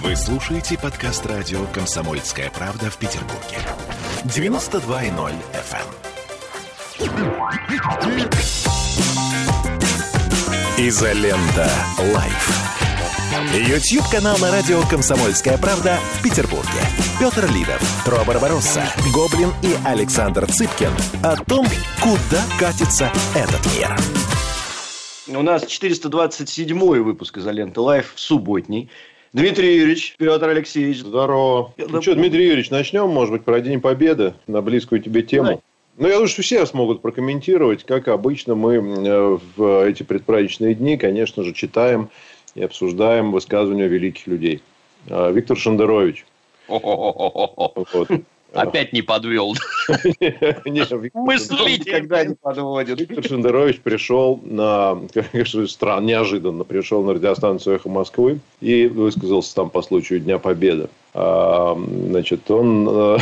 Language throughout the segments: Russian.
Вы слушаете подкаст радио «Комсомольская правда» в Петербурге. 92.0 FM. Изолента. Live. YouTube-канал на радио «Комсомольская правда» в Петербурге. Петр Лидов, Тро Барбаросса, Гоблин и Александр Цыпкин о том, куда катится этот мир. У нас 427 выпуск «Изоленты Live» субботний. Дмитрий Юрьевич, Петр Алексеевич. Здорово. Ну что, Дмитрий Юрьевич, начнем, может быть, про День Победы на близкую тебе тему. Давай. Ну, я думаю, что все смогут прокомментировать. Как обычно, мы э, в эти предпраздничные дни, конечно же, читаем и обсуждаем высказывания великих людей. А, Виктор Шендерович. Вот. Опять не подвел. Мыслитель никогда не подводит. Виктор Шендерович пришел на, конечно, странно, неожиданно пришел на радиостанцию «Эхо Москвы» и высказался там по случаю Дня Победы. А, значит, он э,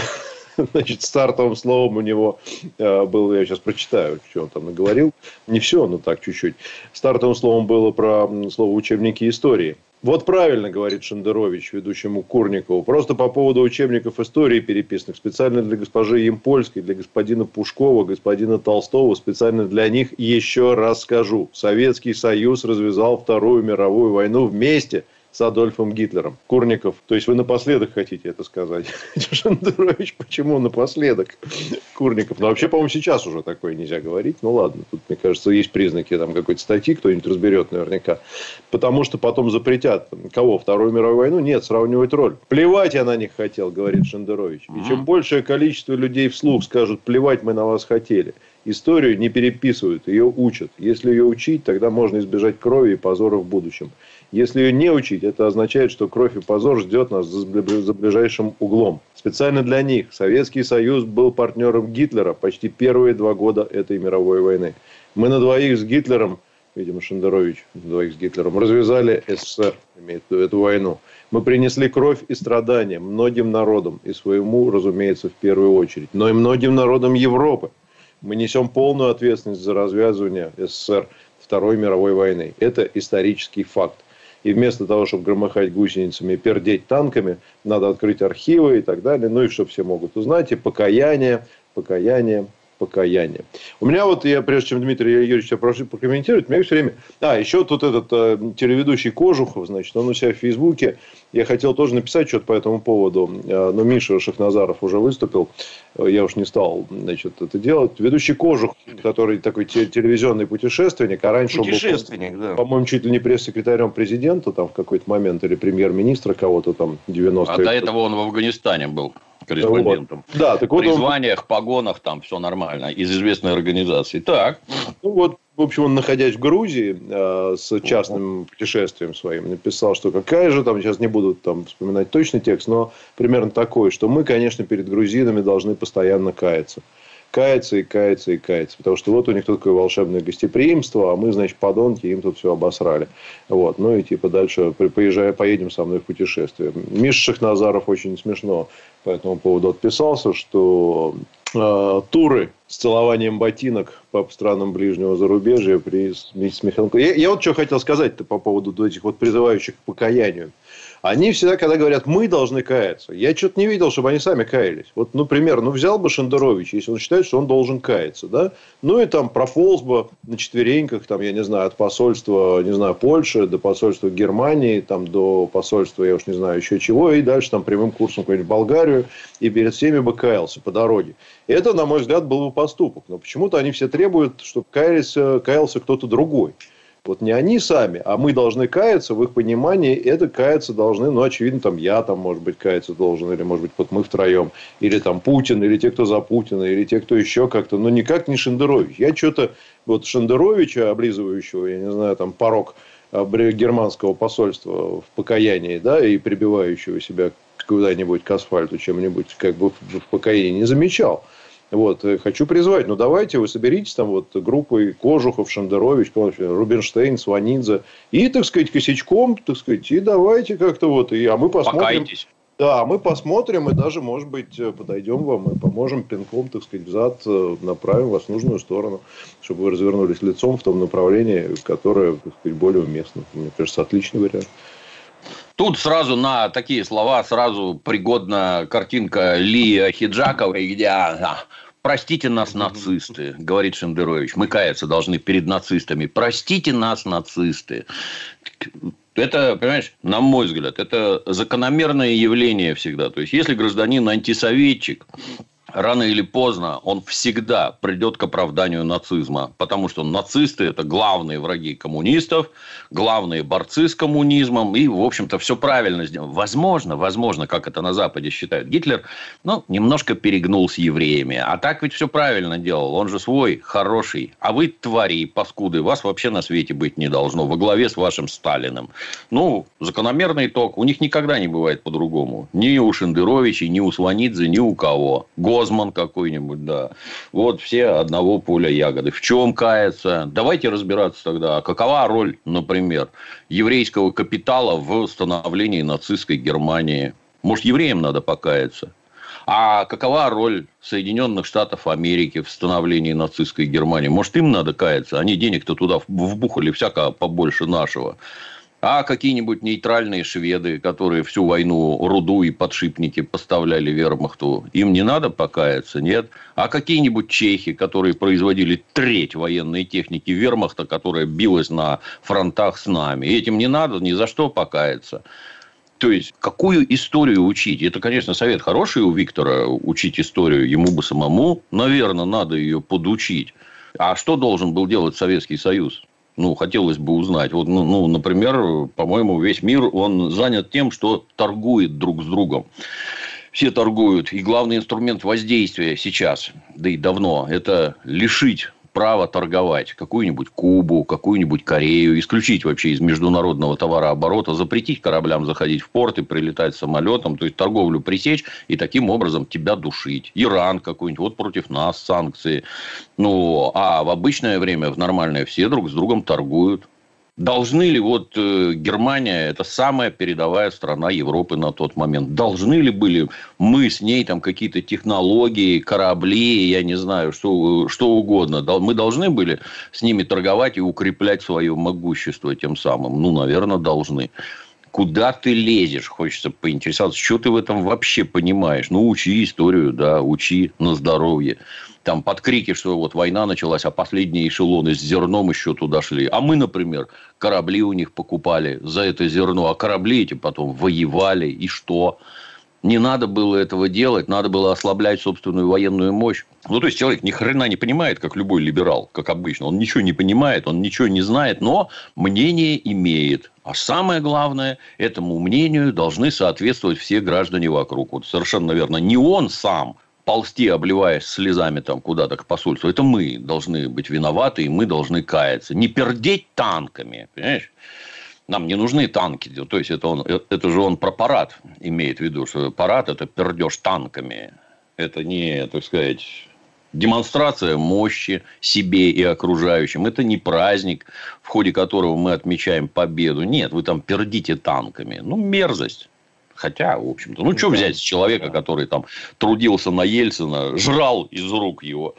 Значит, стартовым словом у него э, было, я сейчас прочитаю, что он там наговорил. Не все, но так чуть-чуть. Стартовым словом было про слово учебники истории. Вот правильно, говорит Шендерович, ведущему Курникову. Просто по поводу учебников истории, переписанных специально для госпожи Емпольской, для господина Пушкова, господина Толстого, специально для них еще раз скажу. Советский Союз развязал Вторую мировую войну вместе – с Адольфом Гитлером. Курников, то есть вы напоследок хотите это сказать? Шендерович, почему напоследок? Курников. Ну, вообще, по-моему, сейчас уже такое нельзя говорить. Ну, ладно, тут, мне кажется, есть признаки там какой-то статьи, кто-нибудь разберет наверняка. Потому что потом запретят. Кого? Вторую мировую войну? Нет, сравнивать роль. Плевать я на них хотел, говорит Шендерович. И чем большее количество людей вслух скажут, плевать мы на вас хотели, Историю не переписывают, ее учат. Если ее учить, тогда можно избежать крови и позора в будущем. Если ее не учить, это означает, что кровь и позор ждет нас за ближайшим углом. Специально для них Советский Союз был партнером Гитлера почти первые два года этой мировой войны. Мы на двоих с Гитлером, видимо, Шендерович, на двоих с Гитлером, развязали СССР, имеет эту войну. Мы принесли кровь и страдания многим народам, и своему, разумеется, в первую очередь, но и многим народам Европы. Мы несем полную ответственность за развязывание СССР Второй мировой войны. Это исторический факт. И вместо того, чтобы громыхать гусеницами и пердеть танками, надо открыть архивы и так далее. Ну и что все могут узнать. И покаяние, покаяние, покаяние. У меня вот, я прежде чем Дмитрий Юрьевич прошу прокомментировать, у меня все время... А, еще тут этот э, телеведущий Кожухов, значит, он у себя в Фейсбуке. Я хотел тоже написать что-то по этому поводу, э, но Миша Шахназаров уже выступил. Я уж не стал, значит, это делать. Ведущий Кожух, который такой телевизионный путешественник, а раньше путешественник, был, да. по-моему, чуть ли не пресс-секретарем президента там в какой-то момент, или премьер-министра кого-то там 90-е. А до этого он в Афганистане был корреспондентом. Вот. Да, так вот При он... званиях, погонах, там все нормально. Из известной организации. Так. Ну вот, в общем, он, находясь в Грузии э, с частным путешествием своим, написал, что какая же там, сейчас не буду там вспоминать точный текст, но примерно такой, что мы, конечно, перед грузинами должны постоянно каяться кается и кается и кается. Потому что вот у них тут такое волшебное гостеприимство, а мы, значит, подонки, им тут все обосрали. Вот. Ну и типа дальше поезжая, поедем со мной в путешествие. Миша Шахназаров очень смешно по этому поводу отписался, что э, туры с целованием ботинок по странам ближнего зарубежья при с Михаилом... Я, я вот что хотел сказать-то по поводу этих вот призывающих к покаянию. Они всегда, когда говорят, мы должны каяться, я что-то не видел, чтобы они сами каялись. Вот, например, ну, взял бы Шендерович, если он считает, что он должен каяться, да, ну, и там прополз бы на четвереньках, там, я не знаю, от посольства, не знаю, Польши до посольства Германии, там, до посольства, я уж не знаю, еще чего, и дальше там прямым курсом какую-нибудь Болгарию, и перед всеми бы каялся по дороге. Это, на мой взгляд, был бы поступок. Но почему-то они все требуют, чтобы каялся, каялся кто-то другой. Вот не они сами, а мы должны каяться, в их понимании это каяться должны, ну, очевидно, там я там, может быть, каяться должен, или, может быть, вот мы втроем, или там Путин, или те, кто за Путина, или те, кто еще как-то, но никак не Шендерович. Я что-то, вот Шендеровича, облизывающего, я не знаю, там, порог а, германского посольства в покаянии, да, и прибивающего себя куда-нибудь к асфальту чем-нибудь, как бы в покаянии не замечал. Вот, э, хочу призвать, ну давайте вы соберитесь там вот группой Кожухов, Шендерович, Рубинштейн, Сванидзе и, так сказать, косячком, так сказать, и давайте как-то вот, и, а мы посмотрим. Покайтесь. Да, мы посмотрим и даже, может быть, э, подойдем вам и поможем пинком, так сказать, взад, э, направим вас в нужную сторону, чтобы вы развернулись лицом в том направлении, которое, так сказать, более уместно. Мне кажется, отличный вариант. Тут сразу на такие слова сразу пригодна картинка Ли Хиджаковой, где Простите нас, нацисты, говорит Шендерович. Мы каяться должны перед нацистами. Простите нас, нацисты. Это, понимаешь, на мой взгляд, это закономерное явление всегда. То есть, если гражданин антисоветчик, рано или поздно он всегда придет к оправданию нацизма. Потому что нацисты – это главные враги коммунистов, главные борцы с коммунизмом. И, в общем-то, все правильно сделано. Возможно, возможно, как это на Западе считают. Гитлер, ну, немножко перегнул с евреями. А так ведь все правильно делал. Он же свой, хороший. А вы твари, паскуды. Вас вообще на свете быть не должно. Во главе с вашим Сталиным. Ну, закономерный итог. У них никогда не бывает по-другому. Ни у Шендеровичей, ни у Сванидзе, ни у кого. Гозман какой-нибудь, да. Вот все одного поля ягоды. В чем кается? Давайте разбираться тогда. А какова роль, например, еврейского капитала в становлении нацистской Германии? Может, евреям надо покаяться? А какова роль Соединенных Штатов Америки в становлении нацистской Германии? Может, им надо каяться? Они денег-то туда вбухали всяко побольше нашего. А какие-нибудь нейтральные шведы, которые всю войну руду и подшипники поставляли вермахту, им не надо покаяться, нет? А какие-нибудь чехи, которые производили треть военной техники вермахта, которая билась на фронтах с нами, этим не надо ни за что покаяться. То есть, какую историю учить? Это, конечно, совет хороший у Виктора, учить историю. Ему бы самому, наверное, надо ее подучить. А что должен был делать Советский Союз? Ну, хотелось бы узнать. Вот, ну, ну, например, по-моему, весь мир, он занят тем, что торгует друг с другом. Все торгуют. И главный инструмент воздействия сейчас, да и давно, это лишить право торговать какую-нибудь Кубу, какую-нибудь Корею, исключить вообще из международного товарооборота, запретить кораблям заходить в порт и прилетать самолетом, то есть торговлю пресечь и таким образом тебя душить. Иран какой-нибудь, вот против нас санкции. Ну, а в обычное время, в нормальное, все друг с другом торгуют. Должны ли вот э, Германия, это самая передовая страна Европы на тот момент, должны ли были мы с ней там какие-то технологии, корабли, я не знаю, что, что угодно, мы должны были с ними торговать и укреплять свое могущество тем самым? Ну, наверное, должны. Куда ты лезешь, хочется поинтересоваться, что ты в этом вообще понимаешь? Ну, учи историю, да, учи на здоровье там под крики, что вот война началась, а последние эшелоны с зерном еще туда шли. А мы, например, корабли у них покупали за это зерно, а корабли эти потом воевали, и что? Не надо было этого делать, надо было ослаблять собственную военную мощь. Ну, то есть, человек ни хрена не понимает, как любой либерал, как обычно. Он ничего не понимает, он ничего не знает, но мнение имеет. А самое главное, этому мнению должны соответствовать все граждане вокруг. Вот совершенно, наверное, не он сам ползти, обливаясь слезами там куда-то к посольству, это мы должны быть виноваты, и мы должны каяться. Не пердеть танками, понимаешь? Нам не нужны танки. То есть, это, он, это же он про парад имеет в виду, что парад – это пердеж танками. Это не, так сказать, демонстрация мощи себе и окружающим. Это не праздник, в ходе которого мы отмечаем победу. Нет, вы там пердите танками. Ну, мерзость. Хотя, в общем-то, ну, что взять с человека, который там трудился на Ельцина, жрал из рук его.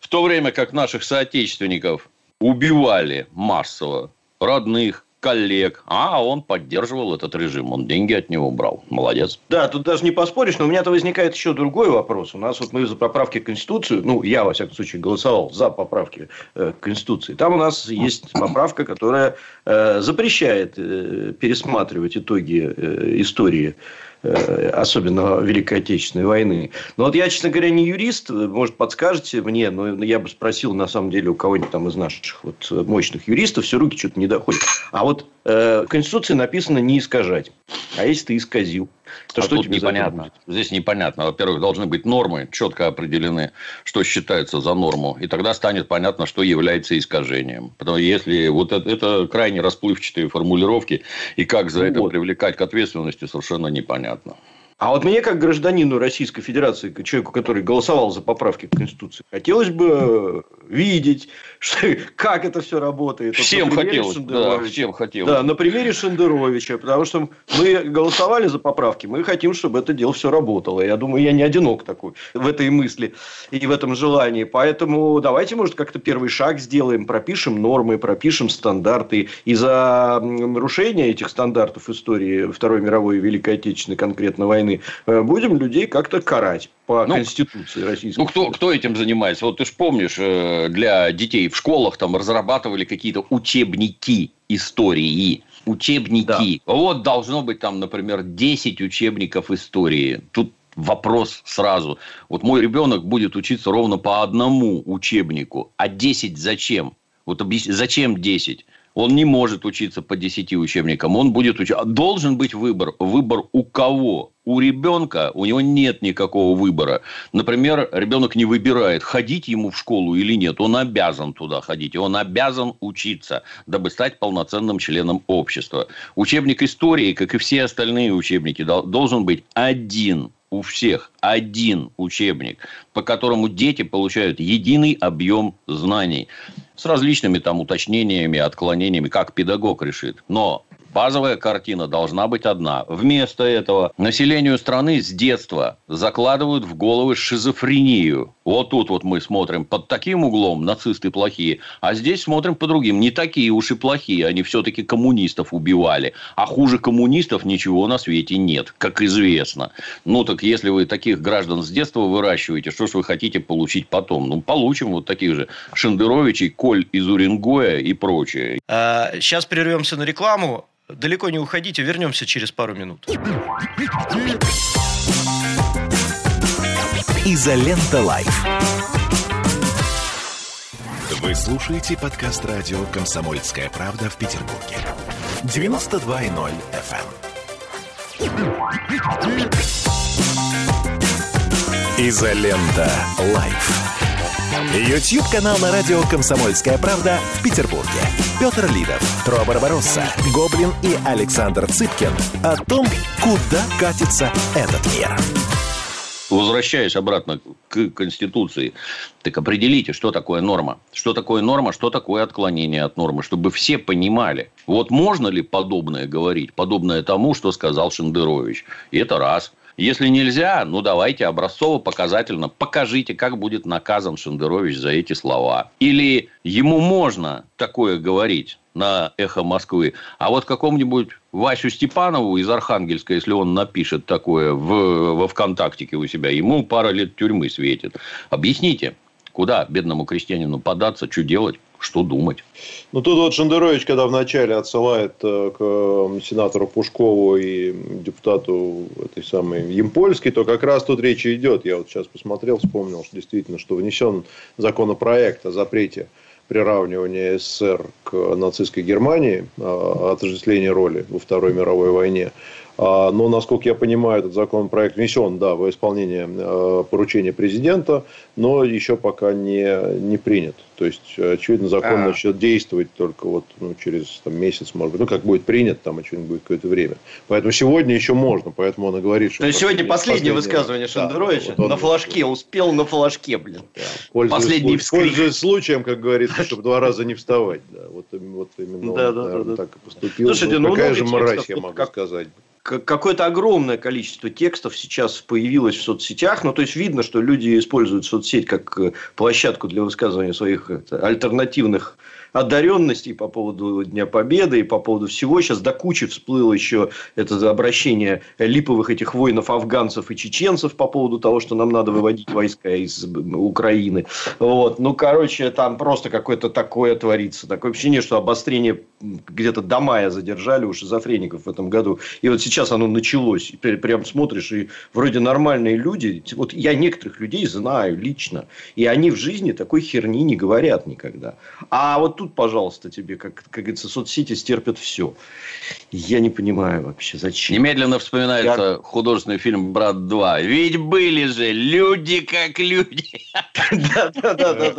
В то время как наших соотечественников убивали массово родных, коллег, а он поддерживал этот режим, он деньги от него брал. Молодец. Да, тут даже не поспоришь, но у меня-то возникает еще другой вопрос. У нас вот мы за поправки к Конституции, ну, я, во всяком случае, голосовал за поправки э, к Конституции. Там у нас есть поправка, которая э, запрещает э, пересматривать итоги э, истории особенно Великой Отечественной войны. Но вот я, честно говоря, не юрист, может, подскажете мне, но я бы спросил, на самом деле, у кого-нибудь там из наших вот мощных юристов, все руки что-то не доходят. А вот э, в Конституции написано не искажать. А если ты исказил, то а что тебе непонятно? Здесь непонятно. Во-первых, должны быть нормы, четко определены, что считается за норму. И тогда станет понятно, что является искажением. Потому что если вот это, это крайне расплывчатые формулировки, и как за ну, это вот. привлекать к ответственности, совершенно непонятно. А вот мне, как гражданину Российской Федерации, как человеку, который голосовал за поправки к Конституции, хотелось бы видеть, что, как это все работает. Всем вот хотелось. Да, всем хотелось. Да, на примере Шендеровича. Потому что мы голосовали за поправки, мы хотим, чтобы это дело все работало. Я думаю, я не одинок такой в этой мысли и в этом желании. Поэтому давайте, может, как-то первый шаг сделаем, пропишем нормы, пропишем стандарты. И за нарушение этих стандартов истории Второй мировой и Великой Отечественной конкретно войны стороны, э, будем людей как-то карать по ну, Конституции Российской Ну, кто, кто этим занимается? Вот ты же помнишь, э, для детей в школах там разрабатывали какие-то учебники истории. Учебники. Да. Вот должно быть там, например, 10 учебников истории. Тут вопрос сразу. Вот мой ребенок будет учиться ровно по одному учебнику. А 10 зачем? Вот объясни, зачем 10? Он не может учиться по 10 учебникам. Он будет учиться. Должен быть выбор. Выбор у кого? У ребенка у него нет никакого выбора. Например, ребенок не выбирает, ходить ему в школу или нет. Он обязан туда ходить. Он обязан учиться, дабы стать полноценным членом общества. Учебник истории, как и все остальные учебники, должен быть один у всех один учебник, по которому дети получают единый объем знаний с различными там уточнениями, отклонениями, как педагог решит. Но Базовая картина должна быть одна. Вместо этого населению страны с детства закладывают в головы шизофрению. Вот тут вот мы смотрим под таким углом нацисты плохие, а здесь смотрим по другим. Не такие уж и плохие, они все-таки коммунистов убивали. А хуже коммунистов ничего на свете нет, как известно. Ну, так если вы таких граждан с детства выращиваете, что ж вы хотите получить потом? Ну, получим вот таких же Шендеровичей, Коль из Уренгоя и прочее. А, сейчас прервемся на рекламу. Далеко не уходите, вернемся через пару минут. Изолента Live. Вы слушаете подкаст радио «Комсомольская правда» в Петербурге. 92.0 FM. Эм. Изолента Live. YouTube-канал на радио «Комсомольская правда» в Петербурге. Петр Лидов, Тро Барбаросса, Гоблин и Александр Цыпкин о том, куда катится этот мир. Возвращаясь обратно к Конституции, так определите, что такое норма. Что такое норма, что такое отклонение от нормы, чтобы все понимали. Вот можно ли подобное говорить, подобное тому, что сказал Шендерович. И это раз – если нельзя, ну давайте образцово-показательно покажите, как будет наказан Шендерович за эти слова. Или ему можно такое говорить на «Эхо Москвы», а вот какому-нибудь Васю Степанову из Архангельска, если он напишет такое в, во ВКонтактике у себя, ему пара лет тюрьмы светит. Объясните, куда бедному крестьянину податься, что делать? Что думать. Ну, тут вот Шендерович, когда вначале отсылает э, к сенатору Пушкову и депутату этой самой Емпольской, то как раз тут речь идет. Я вот сейчас посмотрел, вспомнил, что действительно, что внесен законопроект о запрете приравнивания СССР к нацистской Германии, отождествления роли во Второй мировой войне. А, но, насколько я понимаю, этот законопроект внесен да, во исполнение э, поручения президента, но еще пока не, не принят. То есть, очевидно, закон а. начнет действовать только вот, ну, через там, месяц, может быть. Ну, как будет принят, там, очевидно, будет какое-то время. Поэтому сегодня еще можно, поэтому он и говорит, что... То есть, сегодня последнее, высказывание Шендеровича да, вот на флажке, успел на флажке, блин. Да. Пользуясь, Последний вскрик. Пользуясь случаем, как говорится, чтобы два раза не вставать. Да. Вот, вот именно да, он, да, наверное, да, так и поступил. Слушайте, ну, Какая же мразь, я могу сказать какое-то огромное количество текстов сейчас появилось в соцсетях. Ну, то есть, видно, что люди используют соцсеть как э, площадку для высказывания своих альтернативных одаренностей по поводу Дня Победы и по поводу всего. Сейчас до кучи всплыло еще это обращение липовых этих воинов афганцев и чеченцев по поводу того, что нам надо выводить войска из Украины. Вот. Ну, короче, там просто какое-то такое творится. Такое ощущение, что обострение где-то до мая задержали у шизофреников в этом году. И вот сейчас оно началось. И прям смотришь, и вроде нормальные люди. Вот я некоторых людей знаю лично. И они в жизни такой херни не говорят никогда. А вот тут, пожалуйста, тебе, как, как говорится, соцсети стерпят все. Я не понимаю вообще, зачем. Немедленно вспоминается Я... художественный фильм «Брат 2». Ведь были же люди как люди. Да-да-да.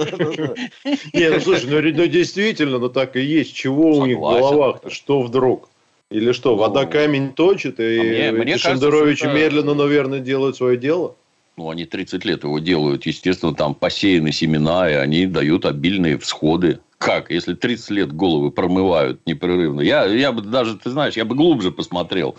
Не, ну слушай, ну, ну действительно, ну так и есть. Чего у них в головах-то? Что вдруг? Или что, вода камень точит, и а Шендерович медленно, но верно делает свое дело? Ну, они 30 лет его делают. Естественно, там посеяны семена, и они дают обильные всходы. Как? Если 30 лет головы промывают непрерывно. Я, я бы даже, ты знаешь, я бы глубже посмотрел.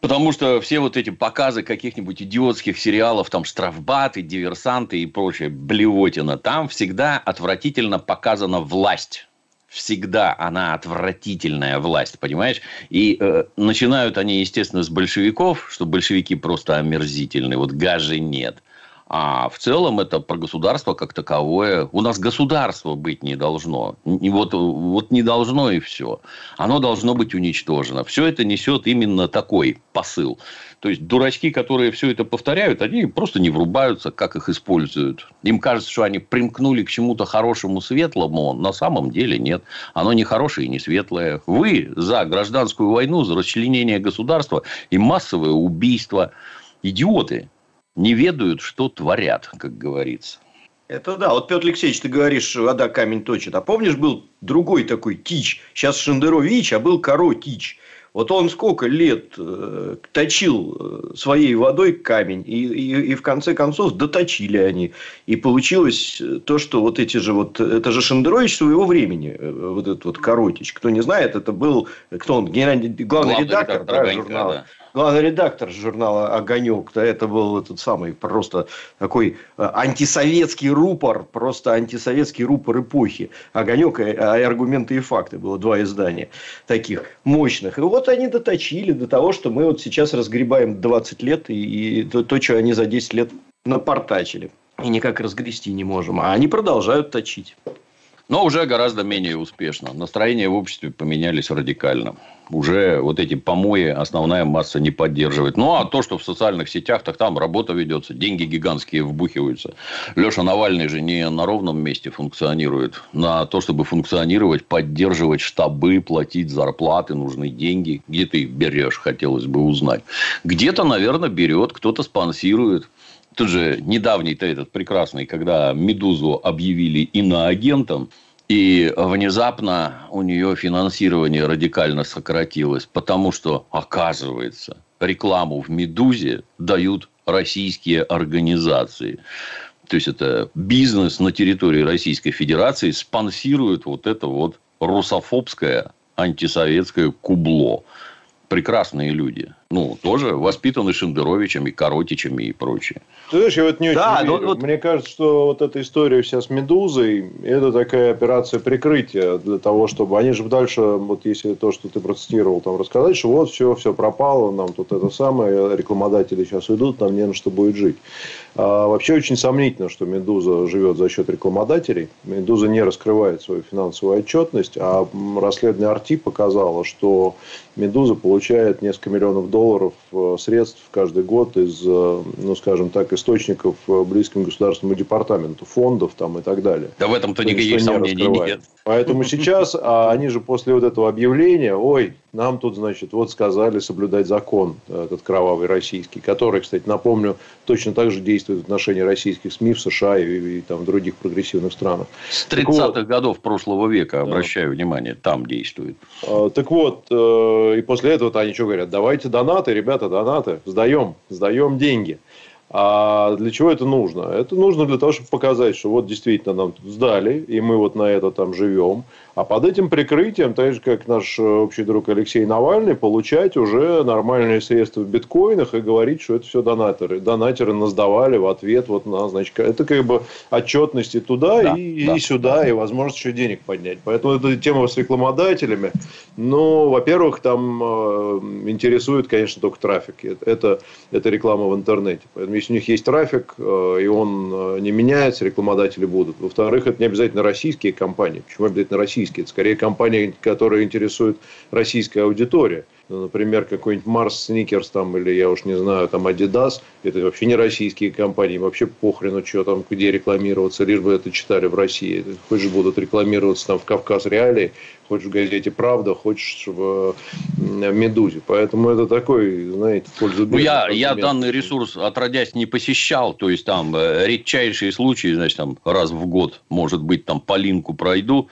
Потому что все вот эти показы каких-нибудь идиотских сериалов, там штрафбаты, диверсанты и прочее, блевотина, там всегда отвратительно показана власть всегда она отвратительная власть, понимаешь? И э, начинают они, естественно, с большевиков, что большевики просто омерзительны, вот гажи нет. А в целом это про государство как таковое. У нас государство быть не должно. И вот, вот не должно и все. Оно должно быть уничтожено. Все это несет именно такой посыл. То есть, дурачки, которые все это повторяют, они просто не врубаются, как их используют. Им кажется, что они примкнули к чему-то хорошему, светлому. На самом деле нет. Оно не хорошее и не светлое. Вы за гражданскую войну, за расчленение государства и массовое убийство. Идиоты не ведают, что творят, как говорится. Это да. Вот, Петр Алексеевич, ты говоришь, вода камень точит. А помнишь, был другой такой Тич? Сейчас Шендерович, а был Коро Тич. Вот он сколько лет э, точил э, своей водой камень, и, и, и в конце концов доточили они. И получилось то, что вот эти же вот... Это же Шендерович своего времени, э, вот этот вот Коротич. Кто не знает, это был... Кто он? Генеральный, главный, главный редактор, редактор да, журнала. Да главный редактор журнала «Огонек», да, это был этот самый просто такой э, антисоветский рупор, просто антисоветский рупор эпохи. «Огонек» и «Аргументы и факты» было два издания таких мощных. И вот они доточили до того, что мы вот сейчас разгребаем 20 лет и, и то, то, что они за 10 лет напортачили. И никак разгрести не можем. А они продолжают точить. Но уже гораздо менее успешно. Настроения в обществе поменялись радикально. Уже вот эти помои основная масса не поддерживает. Ну, а то, что в социальных сетях, так там работа ведется, деньги гигантские вбухиваются. Леша Навальный же не на ровном месте функционирует. На то, чтобы функционировать, поддерживать штабы, платить зарплаты, нужны деньги. Где ты их берешь, хотелось бы узнать. Где-то, наверное, берет, кто-то спонсирует. Тут же недавний-то этот прекрасный, когда «Медузу» объявили иноагентом, и внезапно у нее финансирование радикально сократилось, потому что, оказывается, рекламу в «Медузе» дают российские организации. То есть, это бизнес на территории Российской Федерации спонсирует вот это вот русофобское антисоветское кубло. Прекрасные люди ну, тоже воспитаны Шендеровичем и Коротичем и прочее. Ты знаешь, я вот не да, очень верю. Вот... Мне кажется, что вот эта история вся с «Медузой» – это такая операция прикрытия для того, чтобы... Они же дальше, вот если то, что ты процитировал, там рассказать, что вот все, все пропало, нам тут это самое, рекламодатели сейчас уйдут, нам не на что будет жить. А вообще очень сомнительно, что «Медуза» живет за счет рекламодателей. «Медуза» не раскрывает свою финансовую отчетность, а расследование «Арти» показало, что «Медуза» получает несколько миллионов долларов долларов э, средств каждый год из, э, ну, скажем так, источников э, близким государственному департаменту, фондов там и так далее. Да в этом-то никаких сомнений нет. Поэтому сейчас, а они же после вот этого объявления, ой, нам тут, значит, вот сказали соблюдать закон, этот кровавый российский, который, кстати, напомню, точно так же действует в отношении российских СМИ в США и, и там в других прогрессивных странах. С 30-х вот, годов прошлого века, обращаю да. внимание, там действует. А, так вот, и после этого они что говорят? Давайте донаты, ребята, донаты, сдаем, сдаем деньги. А для чего это нужно? Это нужно для того, чтобы показать, что вот действительно нам сдали, и мы вот на это там живем. А под этим прикрытием, так же, как наш э, общий друг Алексей Навальный, получать уже нормальные средства в биткоинах и говорить, что это все донаторы. Донатеры нас давали в ответ вот на, значит, это как бы отчетности туда да, и, да, и сюда, да. и возможность еще денег поднять. Поэтому эта тема с рекламодателями, ну, во-первых, там э, интересует, конечно, только трафик. Это, это реклама в интернете. Поэтому если у них есть трафик, э, и он э, не меняется, рекламодатели будут. Во-вторых, это не обязательно российские компании. Почему обязательно российские? Российские. Это скорее компании, которые интересуют российская аудитория. Ну, например, какой-нибудь Марс Сникерс там, или я уж не знаю, там Adidas, это вообще не российские компании, вообще похрену, что там, где рекламироваться, лишь бы это читали в России. Хочешь будут рекламироваться там в Кавказ Реалии, хочешь в газете «Правда», хочешь в «Медузе». Поэтому это такой, знаете, пользу ну, я, я данный ресурс отродясь не посещал, то есть там э, редчайшие случаи, значит, там раз в год, может быть, там по линку пройду.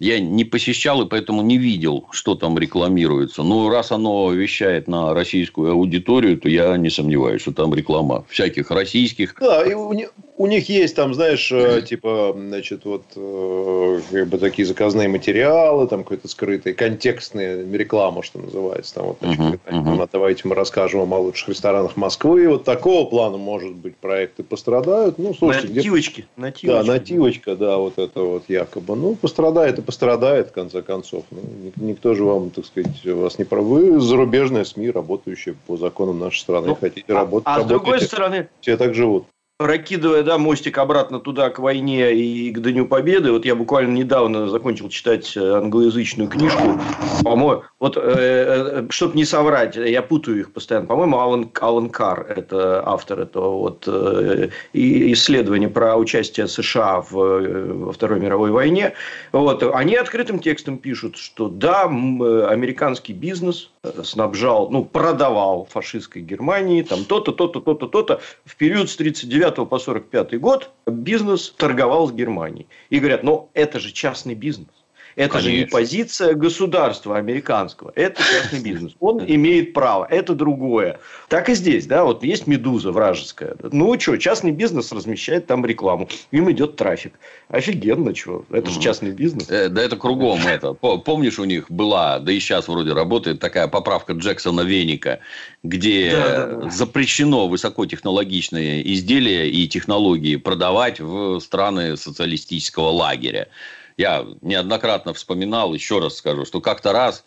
Я не посещал и поэтому не видел, что там рекламируется. Но раз оно вещает на российскую аудиторию, то я не сомневаюсь, что там реклама всяких российских. Да, и у, у них есть там, знаешь, э, типа, значит, вот э, как бы такие заказные материалы, там какой-то скрытый, контекстная реклама, что называется. Там вот, значит, uh-huh, uh-huh. давайте мы расскажем вам о лучших ресторанах Москвы. И вот такого плана, может быть, проекты пострадают. Ну, слушайте, нативочки, нативочки. Да, нативочка, да, вот это вот якобы. Ну, пострадает и пострадает, в конце концов. Ну, никто же вам, так сказать, вас не прав. Вы зарубежная СМИ, работающая по законам нашей страны. Ну, Хотите работать, а, а с другой стороны... Все так живут. Прокидывая да, мостик обратно туда, к войне и к Дню Победы, вот я буквально недавно закончил читать э, англоязычную книжку, по-моему, вот, э, э, чтобы не соврать, я путаю их постоянно, по-моему, Алан, Алан Карр, это автор этого вот э, исследования про участие США в, э, во Второй мировой войне, вот, они открытым текстом пишут, что да, американский бизнес снабжал, ну, продавал фашистской Германии, там то-то, то-то, то-то, то-то, в период с 39 по 45 год бизнес торговал с Германией. И говорят, ну это же частный бизнес. Это Конечно. же не позиция государства американского. Это частный бизнес. Он имеет право. Это другое. Так и здесь. Да, вот есть «Медуза» вражеская. Ну, что, частный бизнес размещает там рекламу. Им идет трафик. Офигенно, что. Это же частный бизнес. Э, да это кругом это. Помнишь, у них была, да и сейчас вроде работает такая поправка Джексона Веника, где да, да, да. запрещено высокотехнологичные изделия и технологии продавать в страны социалистического лагеря. Я неоднократно вспоминал, еще раз скажу, что как-то раз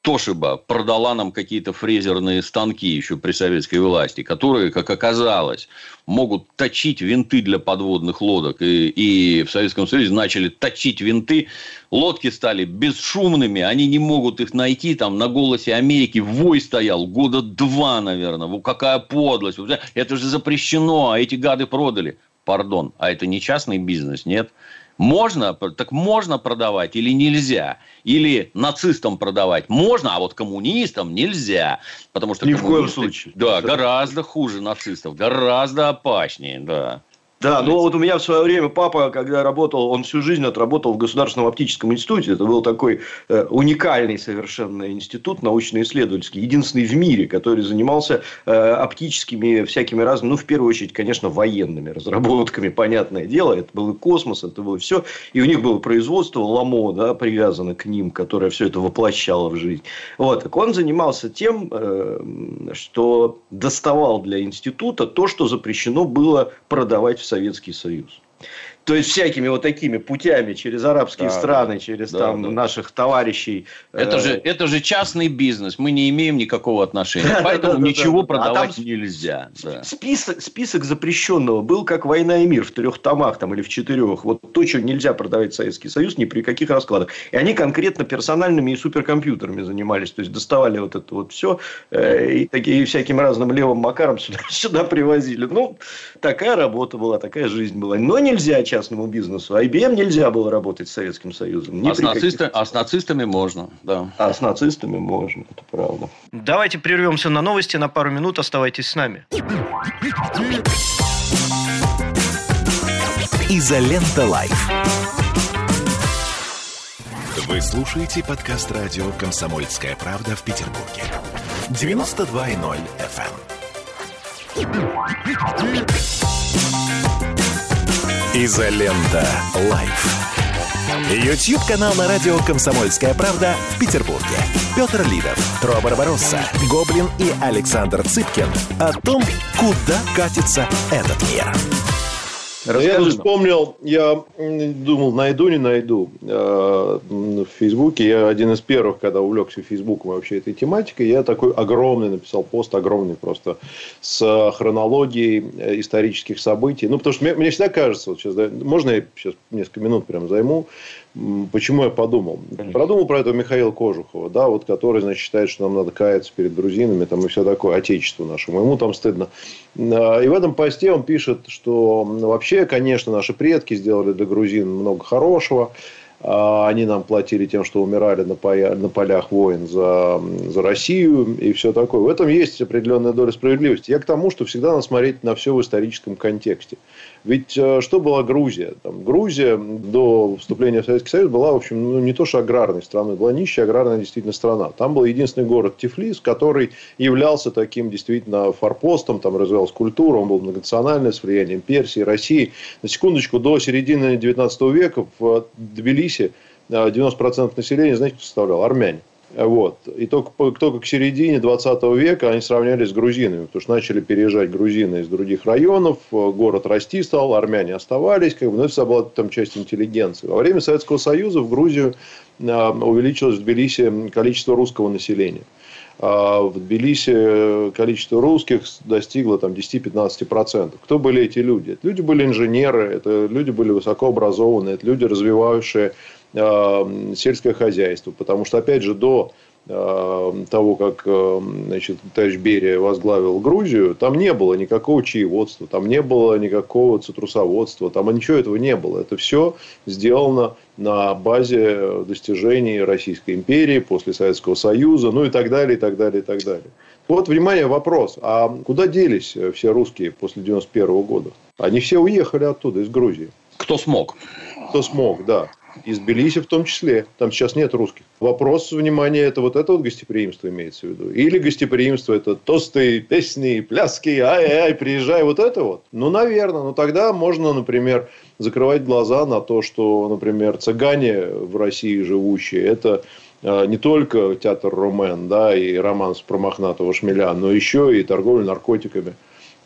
Тошиба продала нам какие-то фрезерные станки еще при советской власти, которые, как оказалось, могут точить винты для подводных лодок. И, и в Советском Союзе начали точить винты. Лодки стали бесшумными, они не могут их найти. Там на «Голосе Америки» вой стоял года два, наверное. Вот какая подлость. Это же запрещено, а эти гады продали. Пардон, а это не частный бизнес, нет? Можно, так можно продавать или нельзя? Или нацистам продавать можно, а вот коммунистам нельзя. Потому что Ни в коем случае. Да, гораздо хуже нацистов, гораздо опаснее, да. Да, ну вот у меня в свое время папа, когда работал, он всю жизнь отработал в Государственном оптическом институте. Это был такой э, уникальный совершенно институт научно-исследовательский, единственный в мире, который занимался э, оптическими всякими разными, ну, в первую очередь, конечно, военными разработками, понятное дело. Это был и космос, это было все. И у них было производство ЛАМО, да, привязано к ним, которое все это воплощало в жизнь. Вот, так он занимался тем, э, что доставал для института то, что запрещено было продавать в Советский Союз. То есть всякими вот такими путями через арабские да, страны, через да, там да. наших товарищей. Это же э, это же частный бизнес, мы не имеем никакого отношения, поэтому ничего а продавать нельзя. Список список запрещенного был как война и мир в трех томах там или в четырех. Вот то, что нельзя продавать в Советский Союз ни при каких раскладах. И они конкретно персональными и суперкомпьютерами занимались, то есть доставали вот это вот все э, и такие всяким разным левым макаром сюда, сюда привозили. Ну такая работа была, такая жизнь была. Но нельзя частному бизнесу. А IBM нельзя было работать с Советским Союзом. А с, нацисты... а с нацистами можно, да. А с нацистами можно, это правда. Давайте прервемся на новости на пару минут. Оставайтесь с нами. Изолента Live. Вы слушаете подкаст радио «Комсомольская правда» в Петербурге. 92.0 FM. Изолента. Live. YouTube-канал на радио «Комсомольская правда» в Петербурге. Петр Лидов, Тро Барбаросса, Гоблин и Александр Цыпкин о том, куда катится этот мир. Я тут вспомнил, я думал, найду, не найду. Э, в Фейсбуке я один из первых, когда увлекся Фейсбуком вообще этой тематикой, я такой огромный написал пост, огромный просто, с хронологией э, исторических событий. Ну, потому что мне, мне всегда кажется, вот сейчас, можно я сейчас несколько минут прям займу, Почему я подумал? Продумал про этого Михаила Кожухова, да, вот, который, значит, считает, что нам надо каяться перед грузинами там, и все такое, отечество нашему. Ему там стыдно. А, и в этом посте он пишет, что вообще, конечно, наши предки сделали для грузин много хорошего. А, они нам платили тем, что умирали на, полях войн за, за Россию и все такое. В этом есть определенная доля справедливости. Я к тому, что всегда надо смотреть на все в историческом контексте. Ведь э, что была Грузия? Там, Грузия до вступления в Советский Союз была, в общем, ну, не то что аграрной страной, была нищая аграрная действительно страна. Там был единственный город Тифлис, который являлся таким действительно форпостом, там развивалась культура, он был многонациональный, с влиянием Персии, России. На секундочку, до середины 19 века в Тбилиси 90% э, населения, знаете, кто составлял? Армяне. Вот. И только, только к середине 20 века они сравнялись с грузинами, потому что начали переезжать грузины из других районов, город расти стал, армяне оставались, как бы, но это была там часть интеллигенции. Во время Советского Союза в Грузию а, увеличилось в Тбилиси количество русского населения. А в Тбилиси количество русских достигло там, 10-15%. Кто были эти люди? Это люди были инженеры, это люди были высокообразованные, это люди, развивающие э, сельское хозяйство. Потому что, опять же, до э, того, как э, значит, товарищ Берия возглавил Грузию, там не было никакого чаеводства, там не было никакого цитрусоводства, там ничего этого не было. Это все сделано на базе достижений Российской империи, после Советского Союза, ну и так далее, и так далее, и так далее. Вот, внимание, вопрос. А куда делись все русские после 91 года? Они все уехали оттуда, из Грузии. Кто смог? Кто смог, да. Из Тбилиси в том числе. Там сейчас нет русских. Вопрос, внимания, это вот это вот гостеприимство имеется в виду? Или гостеприимство это тосты, песни, пляски, ай-ай, приезжай, вот это вот? Ну, наверное. Но тогда можно, например, закрывать глаза на то, что, например, цыгане в России живущие, это а, не только театр Ромен, да, и романс про мохнатого шмеля, но еще и торговля наркотиками,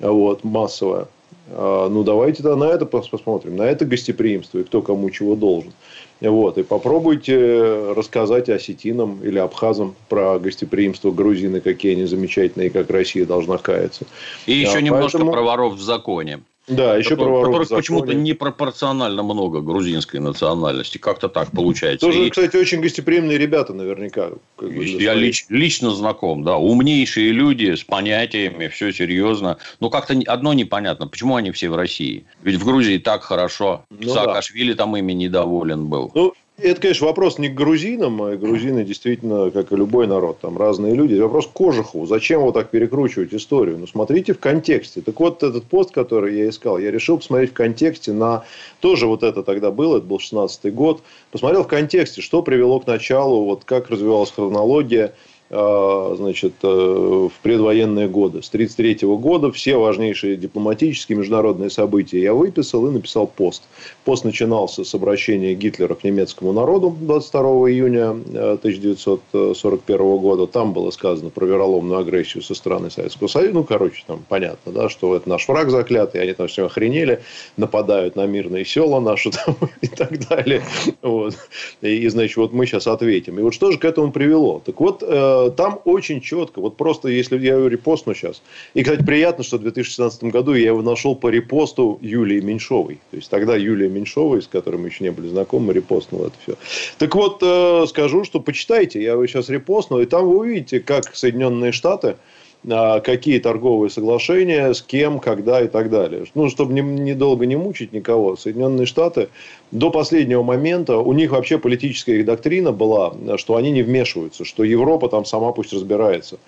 вот, массовая. А, ну, давайте тогда на это посмотрим, на это гостеприимство и кто кому чего должен. Вот, и попробуйте рассказать осетинам или абхазам про гостеприимство грузины, какие они замечательные, и как Россия должна каяться. И еще а, немножко поэтому... про воров в законе. Да, еще про Которых почему-то непропорционально много грузинской национальности. Как-то так получается. Тоже, и... кстати, очень гостеприимные ребята наверняка. Как бы, Я лич, лично знаком, да. Умнейшие люди с понятиями, все серьезно. Но как-то одно непонятно. Почему они все в России? Ведь в Грузии так хорошо. Ну, Саакашвили да. там ими недоволен был. Ну, это, конечно, вопрос не к грузинам, а грузины действительно, как и любой народ, там разные люди. Вопрос к Кожухову. Зачем вот так перекручивать историю? Ну, смотрите в контексте. Так вот, этот пост, который я искал, я решил посмотреть в контексте на... Тоже вот это тогда было, это был 16-й год. Посмотрел в контексте, что привело к началу, вот как развивалась хронология значит, э, в предвоенные годы. С 1933 года все важнейшие дипломатические международные события я выписал и написал пост. Пост начинался с обращения Гитлера к немецкому народу 22 июня 1941 э, года. Там было сказано про вероломную агрессию со стороны Советского Союза. Ну, короче, там понятно, да, что это наш враг заклятый, они там все охренели, нападают на мирные села наши там, и так далее. Вот. И, значит, вот мы сейчас ответим. И вот что же к этому привело? Так вот, э, там очень четко, вот просто если я его репостну сейчас, и, кстати, приятно, что в 2016 году я его нашел по репосту Юлии Меньшовой. То есть, тогда Юлия Меньшова, с которой мы еще не были знакомы, репостнула это все. Так вот, э, скажу, что почитайте, я его сейчас репостнул, и там вы увидите, как Соединенные Штаты – какие торговые соглашения, с кем, когда и так далее. Ну, чтобы недолго не, не мучить никого, Соединенные Штаты до последнего момента, у них вообще политическая их доктрина была, что они не вмешиваются, что Европа там сама пусть разбирается.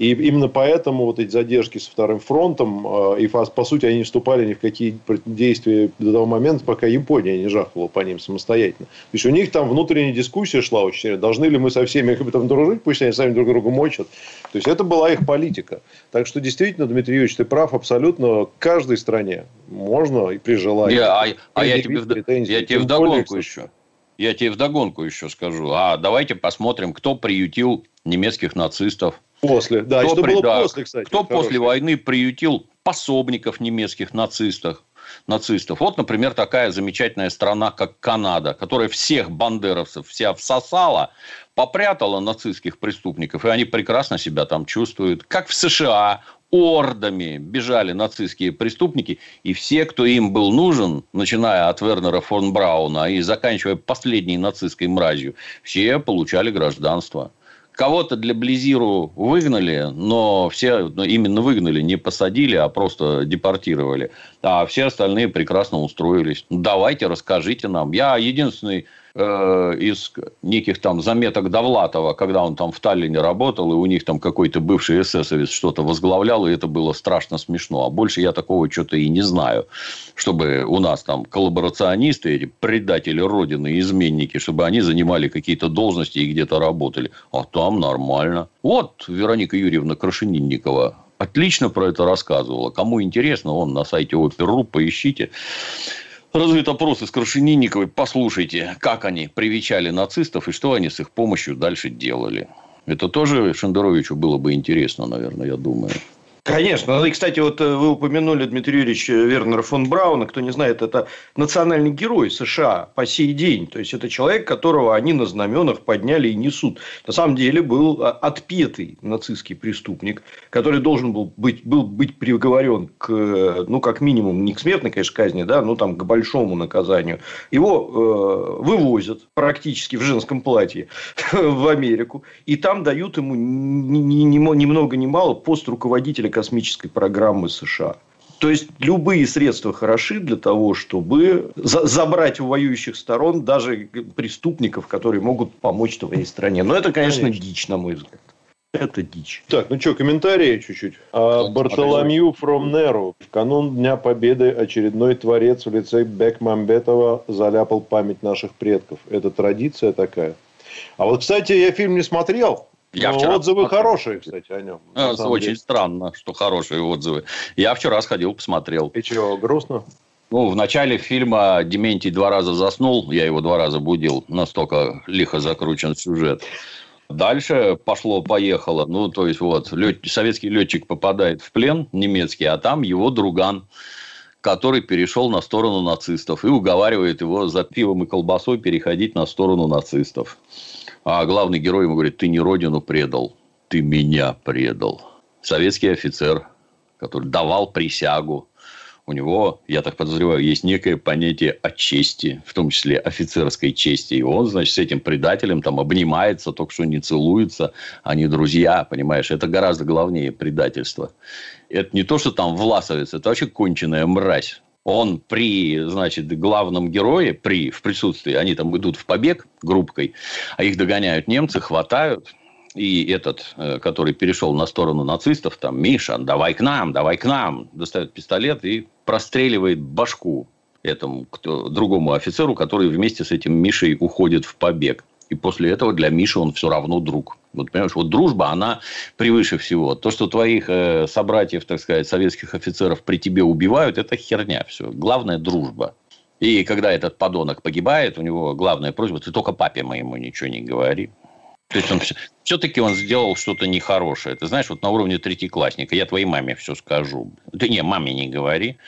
И именно поэтому вот эти задержки со вторым фронтом, а, и по сути они не вступали ни в какие действия до того момента, пока Япония не жахнула по ним самостоятельно. То есть, у них там внутренняя дискуссия шла очень Должны ли мы со всеми там дружить, пусть они сами друг друга мочат. То есть, это была их политика. Так что, действительно, Дмитрий Юрьевич, ты прав абсолютно. Каждой стране можно и при желании. Я, а, а я тебе, я тебе вдогонку еще. Я тебе вдогонку еще скажу. А давайте посмотрим, кто приютил немецких нацистов После, да, кто, что при, было да, после, кстати. Кто хороший. после войны приютил пособников немецких нацистов? нацистов. Вот, например, такая замечательная страна, как Канада, которая всех бандеровцев вся всосала, попрятала нацистских преступников, и они прекрасно себя там чувствуют. Как в США, ордами бежали нацистские преступники, и все, кто им был нужен, начиная от Вернера фон Брауна и заканчивая последней нацистской мразью, все получали гражданство. Кого-то для Близиру выгнали, но все но именно выгнали, не посадили, а просто депортировали. А все остальные прекрасно устроились. Давайте, расскажите нам. Я единственный Э, из неких там заметок Довлатова, когда он там в Таллине работал, и у них там какой-то бывший эсэсовец что-то возглавлял, и это было страшно смешно. А больше я такого что-то и не знаю, чтобы у нас там коллаборационисты, эти предатели Родины, изменники, чтобы они занимали какие-то должности и где-то работали. А там нормально. Вот Вероника Юрьевна Крашенинникова отлично про это рассказывала. Кому интересно, он на сайте Опер.ру, поищите. Развит опрос из Крашенинниковой. Послушайте, как они привечали нацистов и что они с их помощью дальше делали. Это тоже Шендеровичу было бы интересно, наверное, я думаю. Конечно. Ну, и, кстати, вот э, вы упомянули, Дмитрий Юрьевич, э, Вернера фон Брауна. Кто не знает, это национальный герой США по сей день. То есть, это человек, которого они на знаменах подняли и несут. На самом деле, был а, отпетый нацистский преступник, который должен был быть, был быть приговорен к, ну, как минимум, не к смертной, конечно, казни, да, но там к большому наказанию. Его э, вывозят практически в женском платье в Америку. И там дают ему ни, ни, ни, ни много ни мало пост руководителя космической программы США. То есть любые средства хороши для того, чтобы за забрать у воюющих сторон даже преступников, которые могут помочь твоей стране. Но это, конечно, конечно. дичь, на мой взгляд. Это дичь. Так, ну что, комментарии чуть-чуть. А, Бартоломью from Nero. В канун Дня Победы очередной творец в лице Бекмамбетова заляпал память наших предков. Это традиция такая. А вот, кстати, я фильм не смотрел. Я ну, вчера отзывы посмотрел. хорошие, кстати, о нем. А, очень деле. странно, что хорошие отзывы. Я вчера сходил, посмотрел. И чего, грустно? Ну, в начале фильма Дементий два раза заснул, я его два раза будил, настолько лихо закручен сюжет. Дальше пошло-поехало. Ну, то есть, вот, лет... советский летчик попадает в плен немецкий, а там его друган, который перешел на сторону нацистов и уговаривает его за пивом и колбасой переходить на сторону нацистов. А главный герой ему говорит, ты не родину предал, ты меня предал. Советский офицер, который давал присягу. У него, я так подозреваю, есть некое понятие о чести, в том числе офицерской чести. И он, значит, с этим предателем там обнимается, только что не целуется. Они друзья, понимаешь. Это гораздо главнее предательство. Это не то, что там власовец, это вообще конченая мразь он при, значит, главном герое, при, в присутствии, они там идут в побег группкой, а их догоняют немцы, хватают, и этот, э, который перешел на сторону нацистов, там, Миша, давай к нам, давай к нам, достает пистолет и простреливает башку этому кто, другому офицеру, который вместе с этим Мишей уходит в побег. И после этого для Миши он все равно друг. Вот понимаешь, вот дружба, она превыше всего. То, что твоих э, собратьев, так сказать, советских офицеров при тебе убивают, это херня все. Главное – дружба. И когда этот подонок погибает, у него главная просьба – ты только папе моему ничего не говори. То есть, он все-таки он сделал что-то нехорошее. Ты знаешь, вот на уровне третьеклассника я твоей маме все скажу. Ты не, маме не говори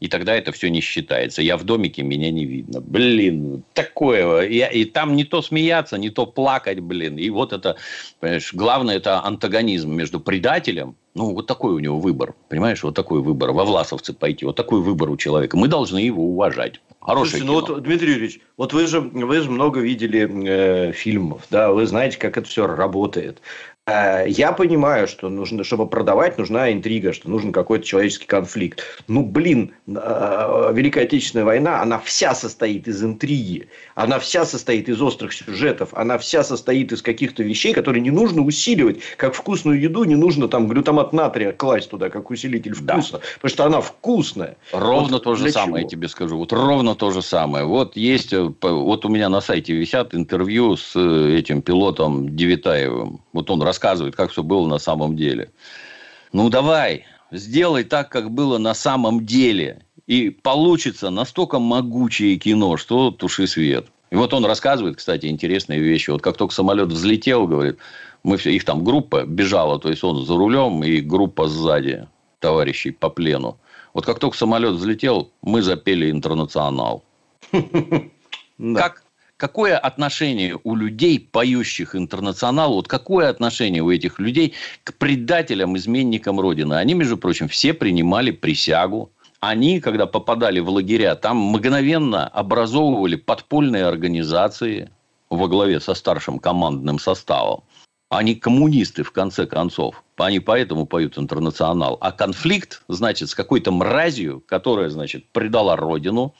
и тогда это все не считается. Я в домике, меня не видно. Блин, такое. И, и там не то смеяться, не то плакать, блин. И вот это, понимаешь, главное, это антагонизм между предателем, ну, вот такой у него выбор, понимаешь, вот такой выбор, во власовцы пойти, вот такой выбор у человека. Мы должны его уважать. Хорошее Слушайте, ну вот, Дмитрий Юрьевич, вот вы же, вы же много видели э, фильмов, да, вы знаете, как это все работает. Э, я понимаю, что нужно, чтобы продавать, нужна интрига, что нужен какой-то человеческий конфликт. Ну, блин, э, Великая Отечественная война, она вся состоит из интриги. Она вся состоит из острых сюжетов. Она вся состоит из каких-то вещей, которые не нужно усиливать. Как вкусную еду не нужно там глютамат натрия класть туда, как усилитель вкуса. Да. Потому что она вкусная. Ровно вот то же самое, чего? я тебе скажу. Вот ровно то же самое. Вот есть, э, вот у меня на сайте висят интервью с этим пилотом Девитаевым. Вот он рассказывает, как все было на самом деле. Ну, давай, сделай так, как было на самом деле. И получится настолько могучее кино, что туши свет. И вот он рассказывает, кстати, интересные вещи. Вот как только самолет взлетел, говорит, мы все, их там группа бежала, то есть он за рулем и группа сзади товарищей по плену. Вот как только самолет взлетел, мы запели «Интернационал». Как, какое отношение у людей, поющих «Интернационал», вот какое отношение у этих людей к предателям, изменникам Родины? Они, между прочим, все принимали присягу. Они, когда попадали в лагеря, там мгновенно образовывали подпольные организации во главе со старшим командным составом. Они коммунисты, в конце концов. Они поэтому поют «Интернационал». А конфликт, значит, с какой-то мразью, которая, значит, предала родину,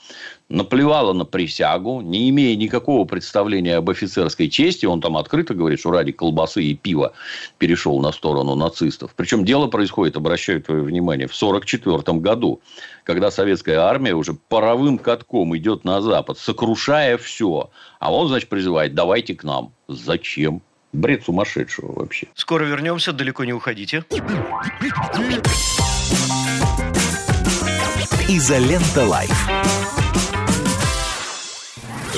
наплевала на присягу, не имея никакого представления об офицерской чести, он там открыто говорит, что ради колбасы и пива перешел на сторону нацистов. Причем дело происходит, обращаю твое внимание, в 1944 году, когда советская армия уже паровым катком идет на Запад, сокрушая все. А он, значит, призывает, давайте к нам. Зачем? Бред сумасшедшего вообще. Скоро вернемся, далеко не уходите. Изолента Live.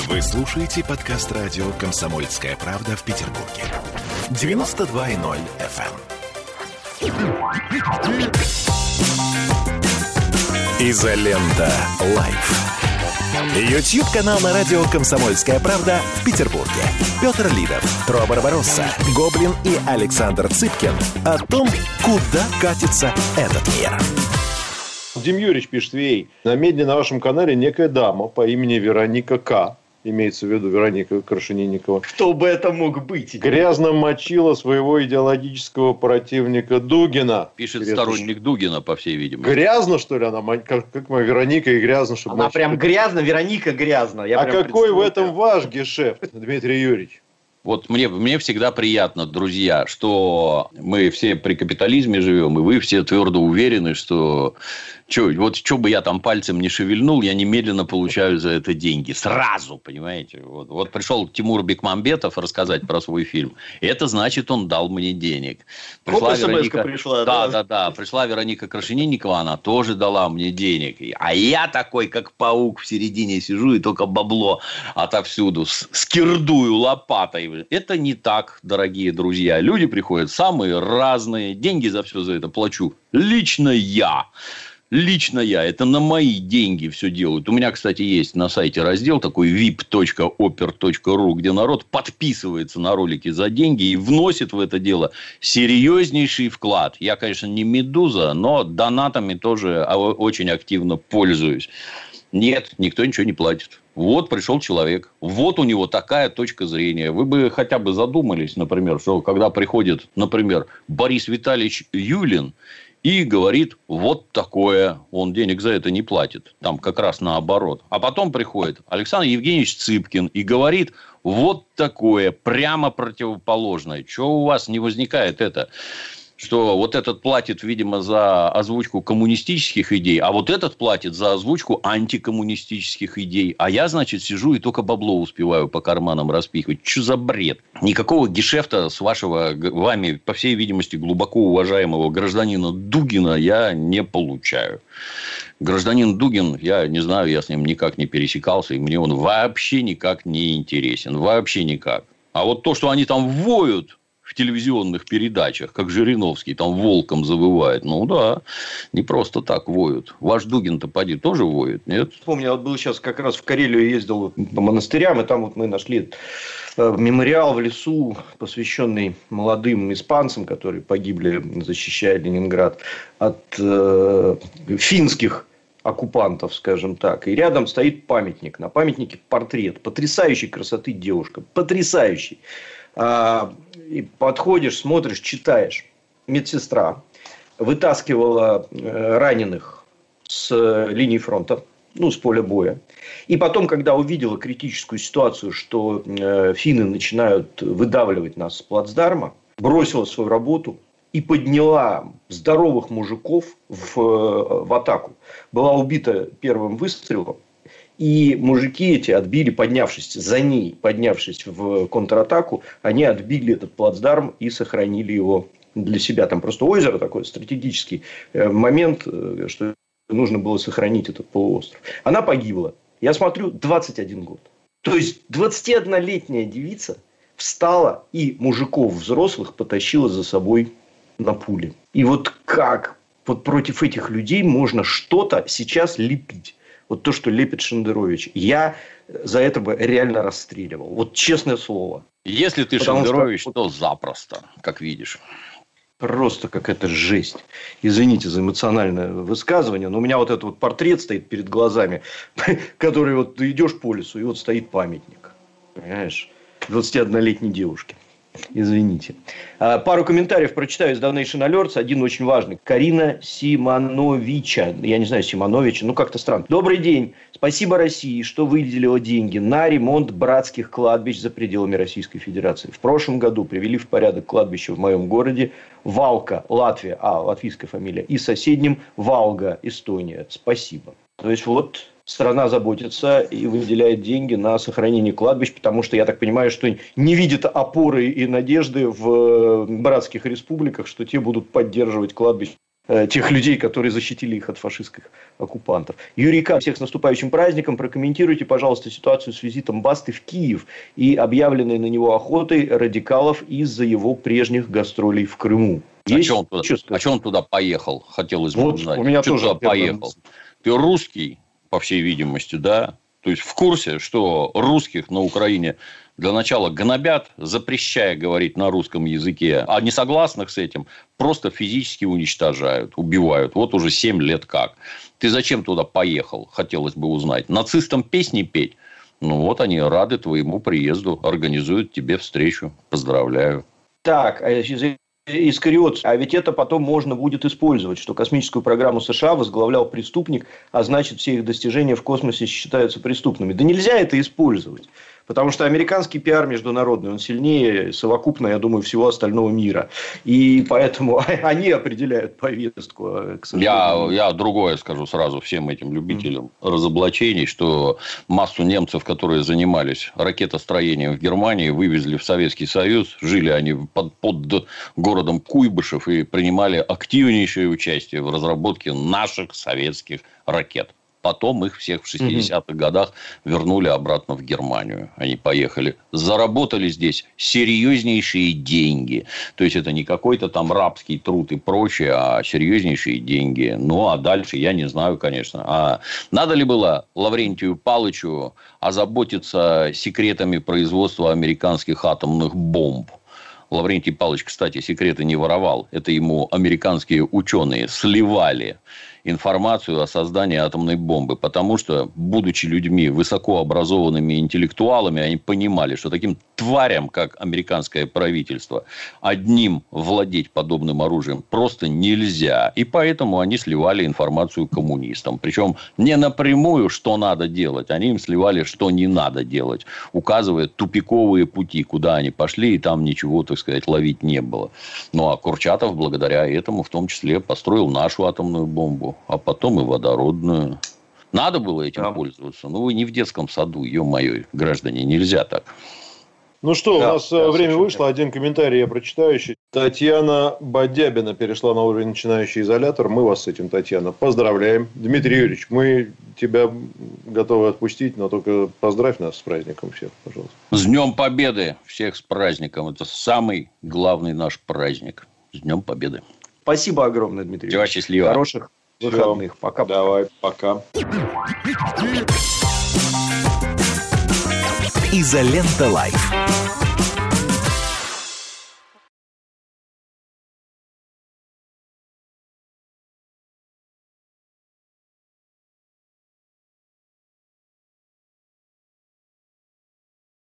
Вы слушаете подкаст радио «Комсомольская правда» в Петербурге. 92.0 FM. Изолента Live. YouTube-канал на радио «Комсомольская правда» в Петербурге. Петр Лидов, Тро Барбаросса, Гоблин и Александр Цыпкин о том, куда катится этот мир. Дим Юрьевич пишет, Вей, намедни на вашем канале некая дама по имени Вероника К имеется в виду Вероника Крашенинникова. Кто бы это мог быть? Грязно мочила своего идеологического противника Дугина. Пишет грязно, сторонник Дугина, по всей видимости. Грязно, что ли, она? Как, как моя Вероника и грязно, чтобы Она мочить. прям грязно, Вероника грязно. Я а какой в этом ваш гешефт, Дмитрий Юрьевич? Вот мне, мне всегда приятно, друзья, что мы все при капитализме живем, и вы все твердо уверены, что Че, вот что бы я там пальцем не шевельнул, я немедленно получаю за это деньги. Сразу, понимаете? Вот, вот пришел Тимур Бекмамбетов рассказать про свой фильм. Это значит, он дал мне денег. Пришла вот Вероника... пришла. Да, да, да, да. Пришла Вероника Крашенинникова, она тоже дала мне денег. А я такой, как паук в середине сижу и только бабло отовсюду скирдую лопатой. Это не так, дорогие друзья. Люди приходят самые разные. Деньги за все за это плачу. Лично я. Лично я, это на мои деньги все делают. У меня, кстати, есть на сайте раздел такой vip.oper.ru, где народ подписывается на ролики за деньги и вносит в это дело серьезнейший вклад. Я, конечно, не медуза, но донатами тоже очень активно пользуюсь. Нет, никто ничего не платит. Вот пришел человек, вот у него такая точка зрения. Вы бы хотя бы задумались, например, что когда приходит, например, Борис Витальевич Юлин и говорит вот такое. Он денег за это не платит. Там как раз наоборот. А потом приходит Александр Евгеньевич Цыпкин и говорит вот такое, прямо противоположное. Чего у вас не возникает это? Что вот этот платит, видимо, за озвучку коммунистических идей, а вот этот платит за озвучку антикоммунистических идей. А я, значит, сижу и только бабло успеваю по карманам распихивать. Что за бред? Никакого гешефта с вашего, вами, по всей видимости, глубоко уважаемого гражданина Дугина я не получаю. Гражданин Дугин, я не знаю, я с ним никак не пересекался, и мне он вообще никак не интересен. Вообще никак. А вот то, что они там воют, в телевизионных передачах, как Жириновский там волком завывает. Ну да, не просто так воют. Ваш Дугин-то поди тоже воет, нет? Помню, я вот был сейчас как раз в Карелию ездил по монастырям, и там вот мы нашли э, мемориал в лесу, посвященный молодым испанцам, которые погибли, защищая Ленинград от э, финских оккупантов, скажем так. И рядом стоит памятник. На памятнике портрет. Потрясающей красоты девушка. Потрясающий. А, и подходишь, смотришь, читаешь. Медсестра вытаскивала э, раненых с э, линии фронта, ну, с поля боя. И потом, когда увидела критическую ситуацию, что э, финны начинают выдавливать нас с плацдарма, бросила свою работу и подняла здоровых мужиков в, в атаку. Была убита первым выстрелом, и мужики эти отбили, поднявшись за ней, поднявшись в контратаку, они отбили этот плацдарм и сохранили его для себя. Там просто озеро такой стратегический э, момент, э, что нужно было сохранить этот полуостров. Она погибла. Я смотрю, 21 год. То есть 21-летняя девица встала и мужиков взрослых потащила за собой на пуле. И вот как вот против этих людей можно что-то сейчас лепить. Вот то, что лепит Шендерович. Я за это бы реально расстреливал. Вот честное слово. Если ты Потому Шендерович, что... то запросто, как видишь. Просто какая-то жесть. Извините за эмоциональное высказывание, но у меня вот этот вот портрет стоит перед глазами, который вот ты идешь по лесу, и вот стоит памятник. Понимаешь? 21-летней девушке. Извините. А, пару комментариев прочитаю из Donation Alerts. Один очень важный. Карина Симоновича. Я не знаю, Симоновича. Ну, как-то странно. Добрый день. Спасибо России, что выделила деньги на ремонт братских кладбищ за пределами Российской Федерации. В прошлом году привели в порядок кладбище в моем городе Валка, Латвия, а, латвийская фамилия, и соседнем Валга, Эстония. Спасибо. То есть, вот страна заботится и выделяет деньги на сохранение кладбищ, потому что, я так понимаю, что не видит опоры и надежды в э, братских республиках, что те будут поддерживать кладбищ э, тех людей, которые защитили их от фашистских оккупантов. Юрий К. Всех с наступающим праздником. Прокомментируйте, пожалуйста, ситуацию с визитом Басты в Киев и объявленной на него охотой радикалов из-за его прежних гастролей в Крыму. А что он, туда, а что он туда поехал? Хотелось бы вот узнать. У меня что тоже туда поехал. Ты русский? По всей видимости, да, то есть в курсе, что русских на Украине для начала гнобят, запрещая говорить на русском языке, а несогласных с этим просто физически уничтожают, убивают. Вот уже 7 лет как. Ты зачем туда поехал, хотелось бы узнать. Нацистам песни петь? Ну, вот они рады твоему приезду, организуют тебе встречу. Поздравляю. Так, а Искариот, а ведь это потом можно будет использовать, что космическую программу США возглавлял преступник, а значит все их достижения в космосе считаются преступными. Да нельзя это использовать. Потому что американский пиар международный, он сильнее совокупно, я думаю, всего остального мира. И поэтому они определяют повестку. А, я, я другое скажу сразу всем этим любителям mm-hmm. разоблачений, что массу немцев, которые занимались ракетостроением в Германии, вывезли в Советский Союз. Жили они под, под городом Куйбышев и принимали активнейшее участие в разработке наших советских ракет. Потом их всех в 60-х угу. годах вернули обратно в Германию. Они поехали. Заработали здесь серьезнейшие деньги. То есть, это не какой-то там рабский труд и прочее, а серьезнейшие деньги. Ну, а дальше я не знаю, конечно. А надо ли было Лаврентию Палычу озаботиться секретами производства американских атомных бомб? Лаврентий Павлович, кстати, секреты не воровал. Это ему американские ученые сливали информацию о создании атомной бомбы. Потому что, будучи людьми высокообразованными интеллектуалами, они понимали, что таким тварям, как американское правительство, одним владеть подобным оружием просто нельзя. И поэтому они сливали информацию коммунистам. Причем не напрямую, что надо делать. Они им сливали, что не надо делать. Указывая тупиковые пути, куда они пошли, и там ничего, так сказать, ловить не было. Ну, а Курчатов благодаря этому в том числе построил нашу атомную бомбу а потом и водородную. Надо было этим да. пользоваться. Ну, вы не в детском саду, ё-моё, граждане, нельзя так. Ну что, да, у нас э, да, время вышло. Верно. Один комментарий я прочитаю еще. Татьяна Бадябина перешла на уровень начинающий изолятор. Мы вас с этим, Татьяна, поздравляем. Дмитрий Юрьевич, мы тебя готовы отпустить, но только поздравь нас с праздником всех, пожалуйста. С Днем Победы всех с праздником. Это самый главный наш праздник. С Днем Победы. Спасибо огромное, Дмитрий. Всего счастливо. Хороших выходных. Пока. Давай, пока. Изолента Лайф.